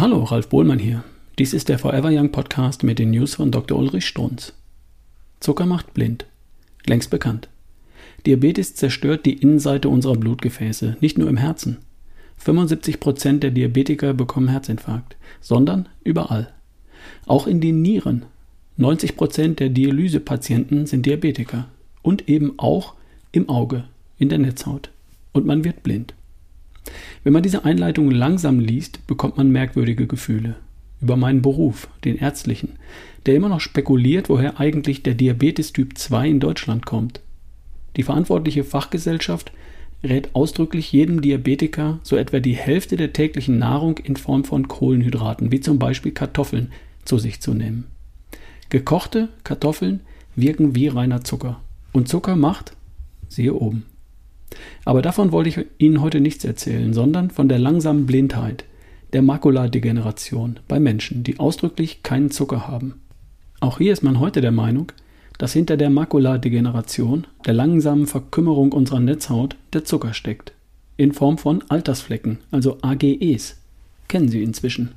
Hallo, Ralf Bohlmann hier. Dies ist der Forever Young Podcast mit den News von Dr. Ulrich Strunz. Zucker macht blind. Längst bekannt. Diabetes zerstört die Innenseite unserer Blutgefäße, nicht nur im Herzen. 75% der Diabetiker bekommen Herzinfarkt, sondern überall. Auch in den Nieren. 90% der Dialysepatienten sind Diabetiker. Und eben auch im Auge, in der Netzhaut. Und man wird blind. Wenn man diese Einleitung langsam liest, bekommt man merkwürdige Gefühle. Über meinen Beruf, den ärztlichen, der immer noch spekuliert, woher eigentlich der Diabetes Typ 2 in Deutschland kommt. Die verantwortliche Fachgesellschaft rät ausdrücklich jedem Diabetiker so etwa die Hälfte der täglichen Nahrung in Form von Kohlenhydraten, wie zum Beispiel Kartoffeln, zu sich zu nehmen. Gekochte Kartoffeln wirken wie reiner Zucker. Und Zucker macht, siehe oben. Aber davon wollte ich Ihnen heute nichts erzählen, sondern von der langsamen Blindheit, der Makuladegeneration bei Menschen, die ausdrücklich keinen Zucker haben. Auch hier ist man heute der Meinung, dass hinter der Makuladegeneration, der langsamen Verkümmerung unserer Netzhaut, der Zucker steckt. In Form von Altersflecken, also AGEs. Kennen Sie inzwischen.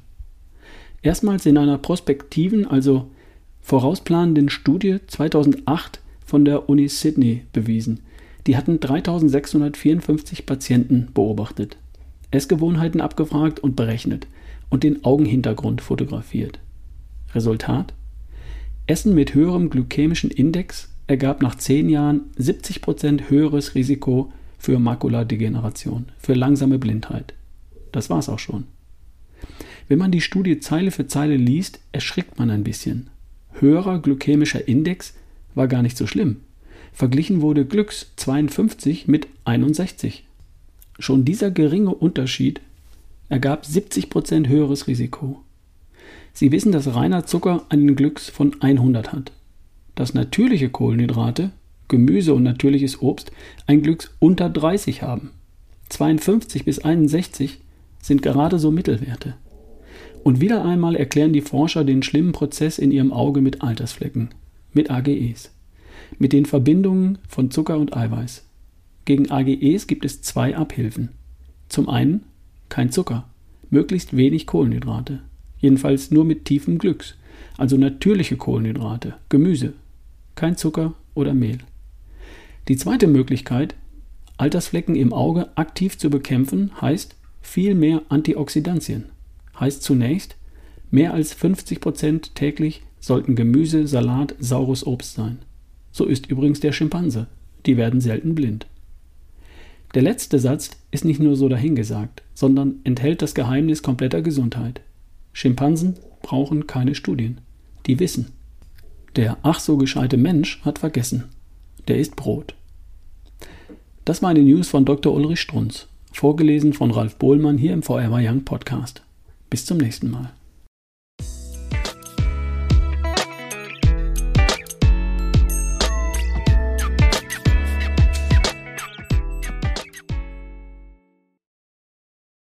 Erstmals in einer prospektiven, also vorausplanenden Studie 2008 von der Uni Sydney bewiesen. Die hatten 3654 Patienten beobachtet, Essgewohnheiten abgefragt und berechnet und den Augenhintergrund fotografiert. Resultat? Essen mit höherem glykämischen Index ergab nach 10 Jahren 70% höheres Risiko für Makuladegeneration, für langsame Blindheit. Das war's auch schon. Wenn man die Studie Zeile für Zeile liest, erschrickt man ein bisschen. Höherer glykämischer Index war gar nicht so schlimm. Verglichen wurde Glücks 52 mit 61. Schon dieser geringe Unterschied ergab 70% höheres Risiko. Sie wissen, dass reiner Zucker einen Glücks von 100 hat. Dass natürliche Kohlenhydrate, Gemüse und natürliches Obst ein Glücks unter 30 haben. 52 bis 61 sind gerade so Mittelwerte. Und wieder einmal erklären die Forscher den schlimmen Prozess in ihrem Auge mit Altersflecken, mit AGEs, mit den Verbindungen von Zucker und Eiweiß. Gegen AGEs gibt es zwei Abhilfen. Zum einen kein Zucker, möglichst wenig Kohlenhydrate jedenfalls nur mit tiefem Glücks, also natürliche Kohlenhydrate, Gemüse, kein Zucker oder Mehl. Die zweite Möglichkeit, Altersflecken im Auge aktiv zu bekämpfen, heißt viel mehr Antioxidantien. Heißt zunächst, mehr als 50 Prozent täglich sollten Gemüse, Salat, saures Obst sein. So ist übrigens der Schimpanse. Die werden selten blind. Der letzte Satz ist nicht nur so dahingesagt, sondern enthält das Geheimnis kompletter Gesundheit. Schimpansen brauchen keine Studien. Die wissen. Der ach so gescheite Mensch hat vergessen. Der isst Brot. Das war eine News von Dr. Ulrich Strunz, vorgelesen von Ralf Bohlmann hier im Forever Young Podcast. Bis zum nächsten Mal.